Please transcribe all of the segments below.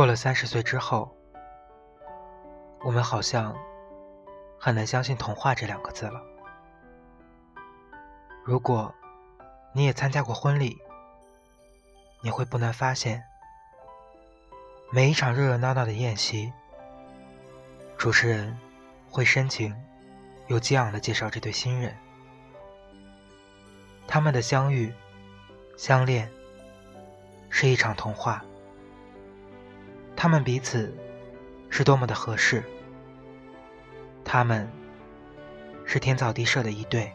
过了三十岁之后，我们好像很难相信“童话”这两个字了。如果你也参加过婚礼，你会不难发现，每一场热热闹闹的宴席，主持人会深情又激昂的介绍这对新人，他们的相遇、相恋是一场童话。他们彼此是多么的合适，他们是天造地设的一对。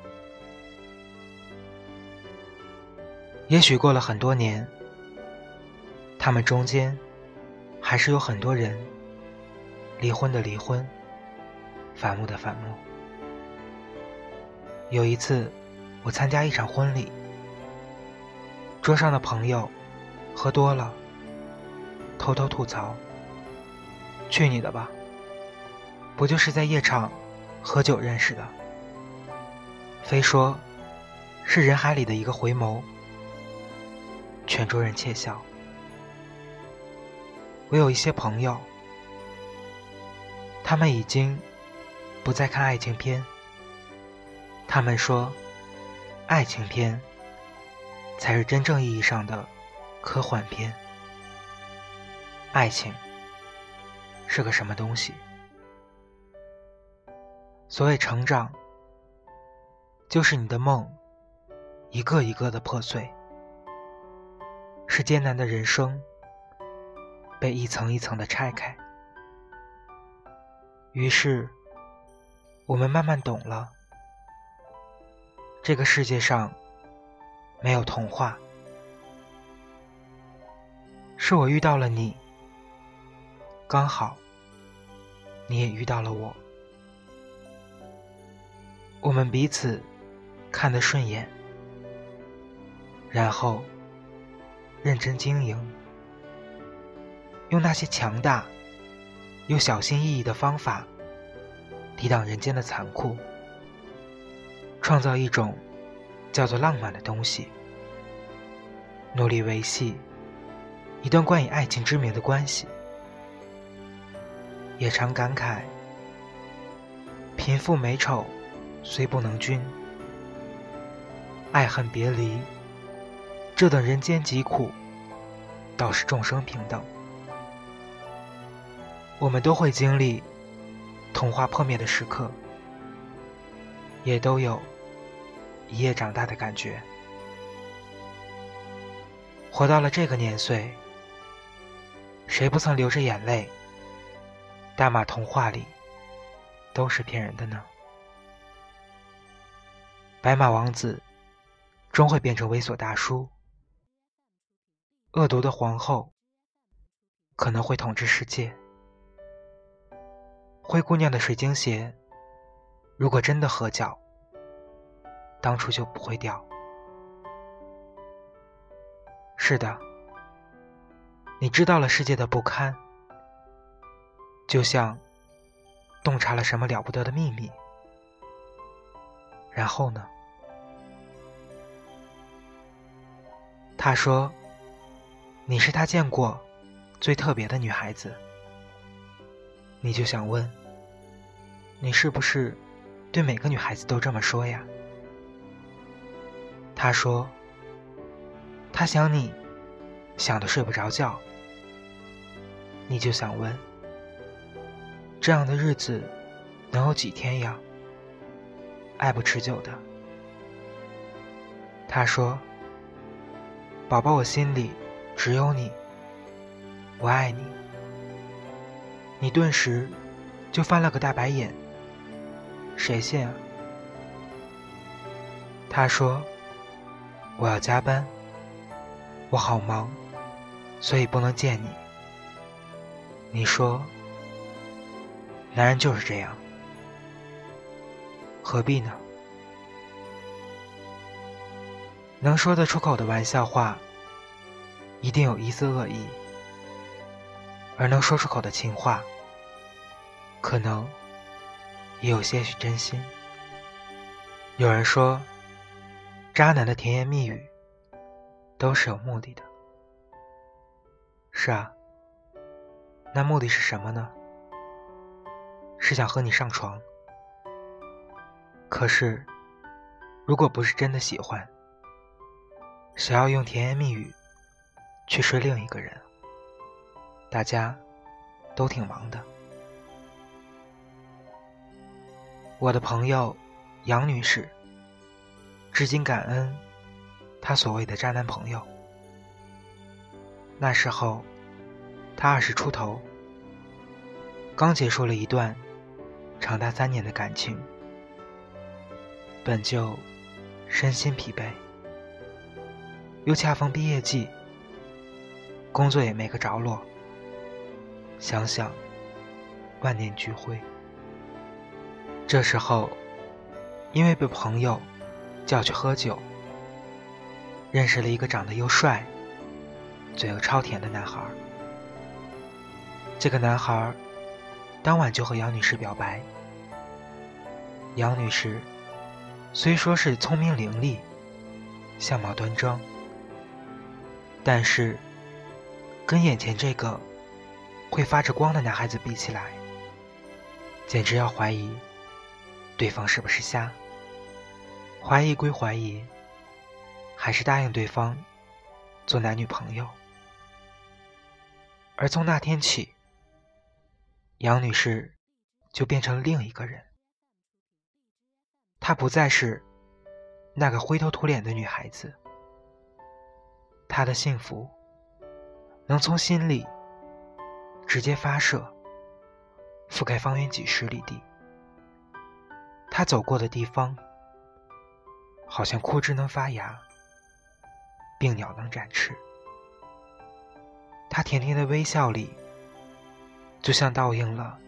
也许过了很多年，他们中间还是有很多人离婚的离婚，反目的反目。有一次，我参加一场婚礼，桌上的朋友喝多了。偷偷吐槽：“去你的吧！不就是在夜场喝酒认识的？非说是人海里的一个回眸。”全桌人窃笑。我有一些朋友，他们已经不再看爱情片。他们说，爱情片才是真正意义上的科幻片。爱情是个什么东西？所谓成长，就是你的梦一个一个的破碎，是艰难的人生被一层一层的拆开。于是，我们慢慢懂了，这个世界上没有童话，是我遇到了你。刚好，你也遇到了我，我们彼此看得顺眼，然后认真经营，用那些强大又小心翼翼的方法抵挡人间的残酷，创造一种叫做浪漫的东西，努力维系一段冠以爱情之名的关系。也常感慨，贫富美丑虽不能均，爱恨别离这等人间疾苦，倒是众生平等。我们都会经历童话破灭的时刻，也都有一夜长大的感觉。活到了这个年岁，谁不曾流着眼泪？大马童话里都是骗人的呢。白马王子终会变成猥琐大叔，恶毒的皇后可能会统治世界。灰姑娘的水晶鞋，如果真的合脚，当初就不会掉。是的，你知道了世界的不堪。就像洞察了什么了不得的秘密，然后呢？他说：“你是他见过最特别的女孩子。”你就想问：“你是不是对每个女孩子都这么说呀？”他说：“他想你，想的睡不着觉。”你就想问。这样的日子能有几天呀？爱不持久的。他说：“宝宝，我心里只有你，我爱你。”你顿时就翻了个大白眼。谁信啊？他说：“我要加班，我好忙，所以不能见你。”你说。男人就是这样，何必呢？能说得出口的玩笑话，一定有一丝恶意；而能说出口的情话，可能也有些许真心。有人说，渣男的甜言蜜语都是有目的的。是啊，那目的是什么呢？是想和你上床。可是，如果不是真的喜欢，谁要用甜言蜜语去睡另一个人？大家都挺忙的。我的朋友杨女士，至今感恩她所谓的渣男朋友。那时候，她二十出头，刚结束了一段长达三年的感情，本就身心疲惫，又恰逢毕业季，工作也没个着落。想想，万念俱灰。这时候，因为被朋友叫去喝酒，认识了一个长得又帅、嘴又超甜的男孩。这个男孩当晚就和杨女士表白。杨女士虽说是聪明伶俐、相貌端庄，但是跟眼前这个会发着光的男孩子比起来，简直要怀疑。对方是不是瞎？怀疑归怀疑，还是答应对方做男女朋友。而从那天起，杨女士就变成了另一个人。她不再是那个灰头土脸的女孩子，她的幸福能从心里直接发射，覆盖方圆几十里地。他走过的地方，好像枯枝能发芽，病鸟能展翅。他甜甜的微笑里，就像倒映了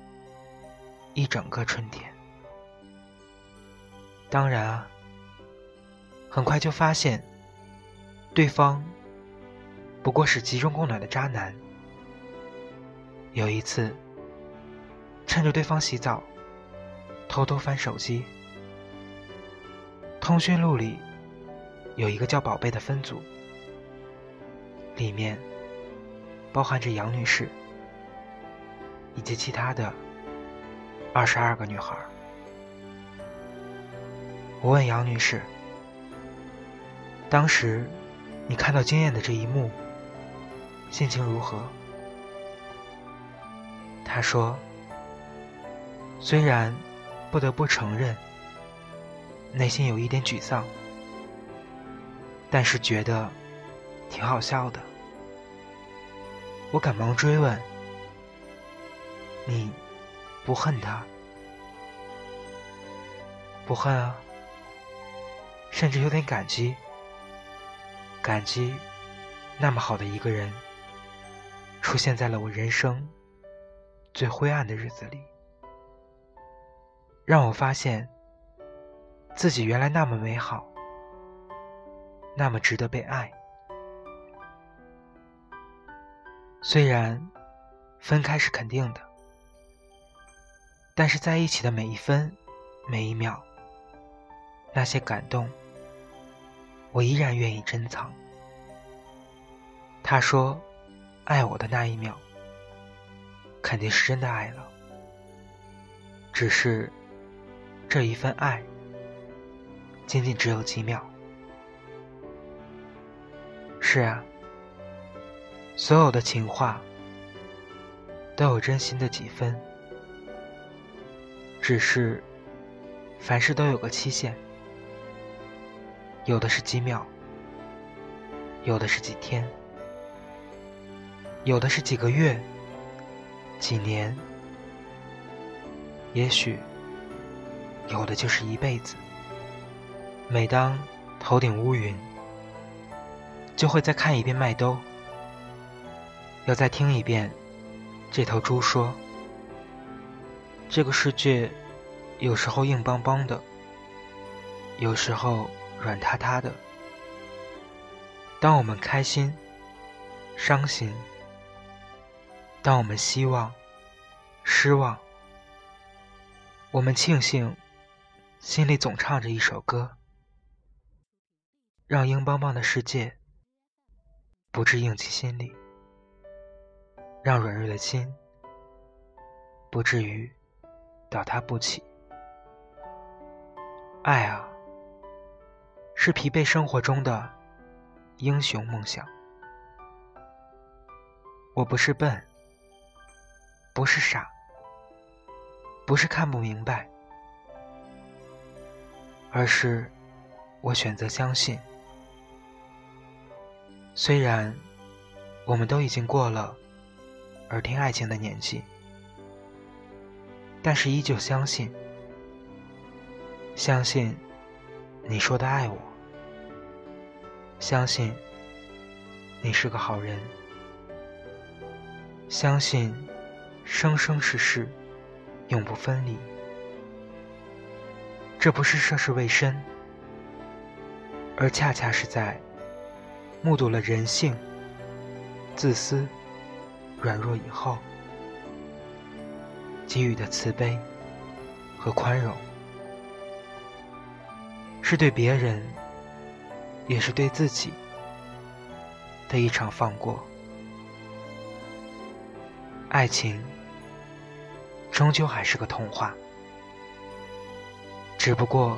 一整个春天。当然啊，很快就发现，对方不过是集中供暖的渣男。有一次，趁着对方洗澡。偷偷翻手机，通讯录里有一个叫“宝贝”的分组，里面包含着杨女士以及其他的二十二个女孩。我问杨女士：“当时你看到惊艳的这一幕，心情如何？”她说：“虽然……”不得不承认，内心有一点沮丧，但是觉得挺好笑的。我赶忙追问：“你不恨他？不恨啊？甚至有点感激，感激那么好的一个人出现在了我人生最灰暗的日子里。”让我发现，自己原来那么美好，那么值得被爱。虽然分开是肯定的，但是在一起的每一分每一秒，那些感动，我依然愿意珍藏。他说，爱我的那一秒，肯定是真的爱了，只是。这一份爱，仅仅只有几秒。是啊，所有的情话都有真心的几分，只是凡事都有个期限，有的是几秒，有的是几天，有的是几个月、几年，也许。有的就是一辈子。每当头顶乌云，就会再看一遍麦兜，要再听一遍这头猪说：“这个世界有时候硬邦邦的，有时候软塌塌的。当我们开心、伤心，当我们希望、失望，我们庆幸。”心里总唱着一首歌，让硬邦邦的世界不致硬进心里，让软弱的心不至于倒塌不起。爱啊，是疲惫生活中的英雄梦想。我不是笨，不是傻，不是看不明白，而是我选择相信。虽然我们都已经过了耳听爱情的年纪，但是依旧相信，相信你说的爱我，相信你是个好人。相信，生生世世永不分离。这不是涉世未深，而恰恰是在目睹了人性自私、软弱以后，给予的慈悲和宽容，是对别人，也是对自己的一场放过。爱情终究还是个童话，只不过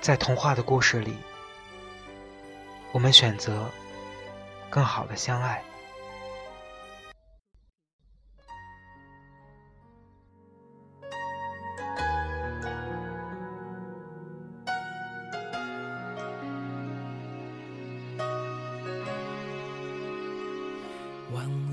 在童话的故事里，我们选择更好的相爱。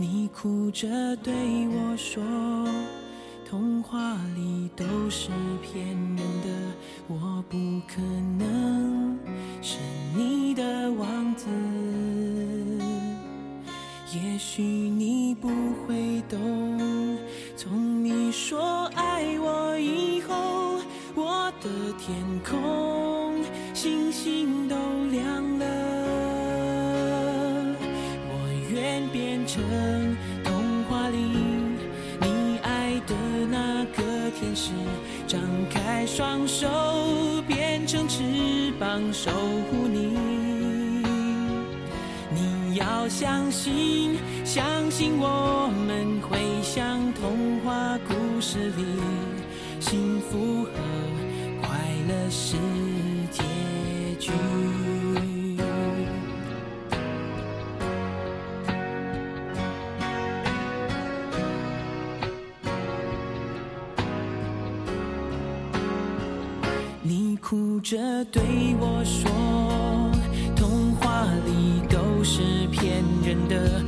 你哭着对我说：“童话里都是骗人的，我不可能是你的王子。也许你不会懂，从你说爱我以后，我的天空星星都变成童话里你爱的那个天使，张开双手变成翅膀守护你。你要相信，相信我们会像童话故事里，幸福和快乐是结局。着对我说：“童话里都是骗人的，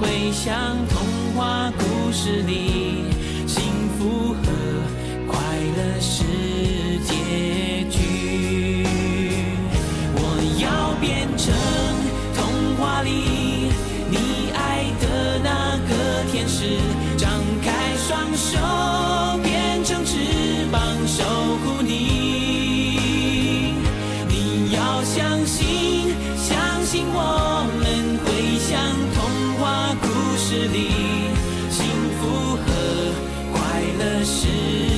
回想童话故事里，是你，幸福和快乐是。